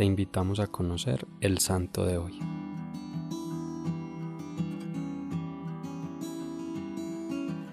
te invitamos a conocer el santo de hoy.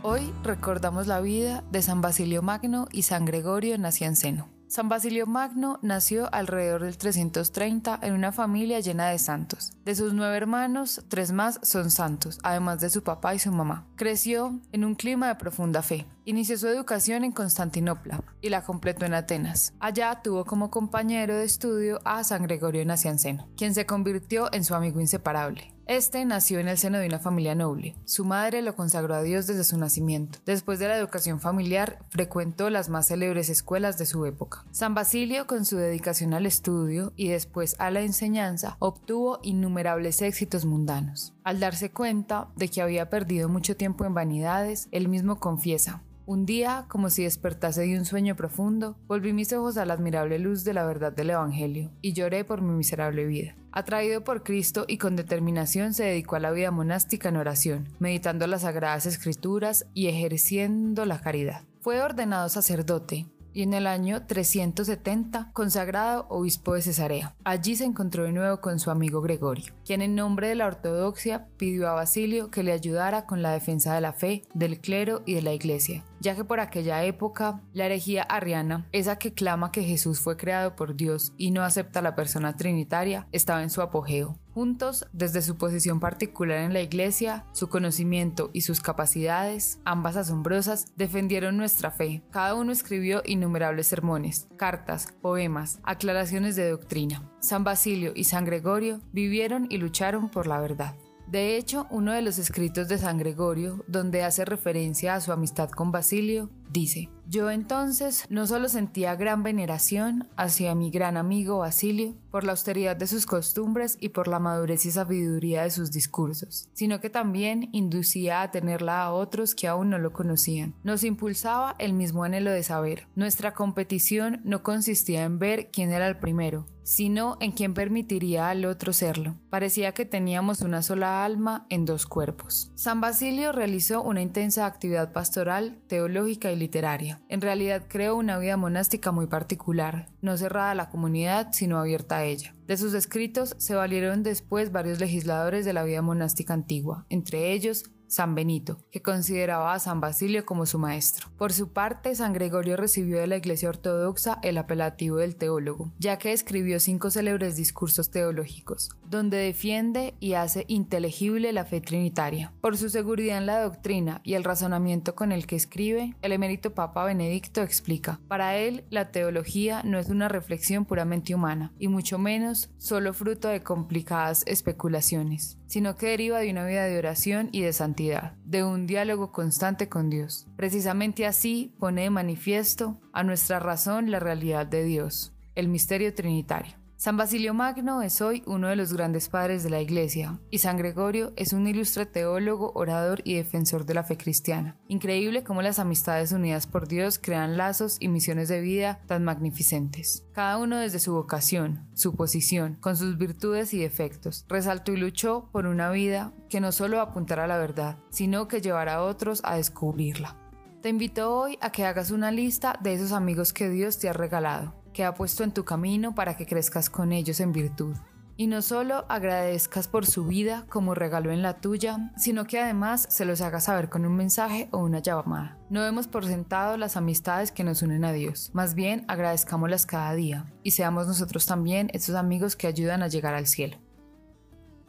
Hoy recordamos la vida de San Basilio Magno y San Gregorio Nacianceno. San Basilio Magno nació alrededor del 330 en una familia llena de santos. De sus nueve hermanos, tres más son santos, además de su papá y su mamá. Creció en un clima de profunda fe. Inició su educación en Constantinopla y la completó en Atenas. Allá tuvo como compañero de estudio a San Gregorio Nacianceno, quien se convirtió en su amigo inseparable. Este nació en el seno de una familia noble. Su madre lo consagró a Dios desde su nacimiento. Después de la educación familiar, frecuentó las más célebres escuelas de su época. San Basilio, con su dedicación al estudio y después a la enseñanza, obtuvo innumerables éxitos mundanos. Al darse cuenta de que había perdido mucho tiempo en vanidades, él mismo confiesa, un día, como si despertase de un sueño profundo, volví mis ojos a la admirable luz de la verdad del Evangelio y lloré por mi miserable vida. Atraído por Cristo y con determinación se dedicó a la vida monástica en oración, meditando las sagradas escrituras y ejerciendo la caridad. Fue ordenado sacerdote, y en el año 370 consagrado obispo de Cesarea. Allí se encontró de nuevo con su amigo Gregorio, quien en nombre de la ortodoxia pidió a Basilio que le ayudara con la defensa de la fe, del clero y de la iglesia, ya que por aquella época la herejía arriana, esa que clama que Jesús fue creado por Dios y no acepta la persona trinitaria, estaba en su apogeo. Juntos, desde su posición particular en la Iglesia, su conocimiento y sus capacidades, ambas asombrosas, defendieron nuestra fe. Cada uno escribió innumerables sermones, cartas, poemas, aclaraciones de doctrina. San Basilio y San Gregorio vivieron y lucharon por la verdad. De hecho, uno de los escritos de San Gregorio, donde hace referencia a su amistad con Basilio, dice, yo entonces no solo sentía gran veneración hacia mi gran amigo Basilio por la austeridad de sus costumbres y por la madurez y sabiduría de sus discursos, sino que también inducía a tenerla a otros que aún no lo conocían. Nos impulsaba el mismo anhelo de saber. Nuestra competición no consistía en ver quién era el primero, sino en quién permitiría al otro serlo. Parecía que teníamos una sola alma en dos cuerpos. San Basilio realizó una intensa actividad pastoral, teológica y literaria. En realidad creó una vida monástica muy particular, no cerrada a la comunidad, sino abierta a ella. De sus escritos se valieron después varios legisladores de la vida monástica antigua, entre ellos San Benito, que consideraba a San Basilio como su maestro. Por su parte, San Gregorio recibió de la Iglesia Ortodoxa el apelativo del teólogo, ya que escribió cinco célebres discursos teológicos, donde defiende y hace inteligible la fe trinitaria. Por su seguridad en la doctrina y el razonamiento con el que escribe, el emérito Papa Benedicto explica, para él la teología no es una reflexión puramente humana, y mucho menos solo fruto de complicadas especulaciones, sino que deriva de una vida de oración y de santidad, de un diálogo constante con Dios. Precisamente así pone de manifiesto a nuestra razón la realidad de Dios, el misterio trinitario. San Basilio Magno es hoy uno de los grandes padres de la Iglesia y San Gregorio es un ilustre teólogo, orador y defensor de la fe cristiana. Increíble cómo las amistades unidas por Dios crean lazos y misiones de vida tan magnificentes. Cada uno desde su vocación, su posición, con sus virtudes y defectos, resaltó y luchó por una vida que no solo apuntara a la verdad, sino que llevara a otros a descubrirla. Te invito hoy a que hagas una lista de esos amigos que Dios te ha regalado que ha puesto en tu camino para que crezcas con ellos en virtud. Y no solo agradezcas por su vida como regalo en la tuya, sino que además se los hagas saber con un mensaje o una llamada. No demos por sentado las amistades que nos unen a Dios, más bien agradezcámoslas cada día y seamos nosotros también esos amigos que ayudan a llegar al cielo.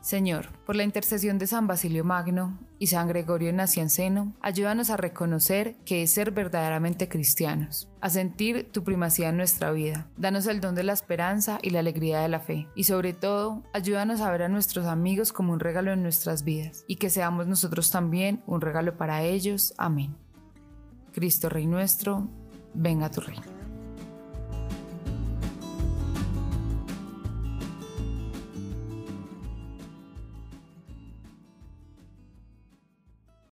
Señor, por la intercesión de San Basilio Magno y San Gregorio Nacianceno, ayúdanos a reconocer que es ser verdaderamente cristianos, a sentir tu primacía en nuestra vida. Danos el don de la esperanza y la alegría de la fe. Y sobre todo, ayúdanos a ver a nuestros amigos como un regalo en nuestras vidas y que seamos nosotros también un regalo para ellos. Amén. Cristo Rey nuestro, venga tu reino.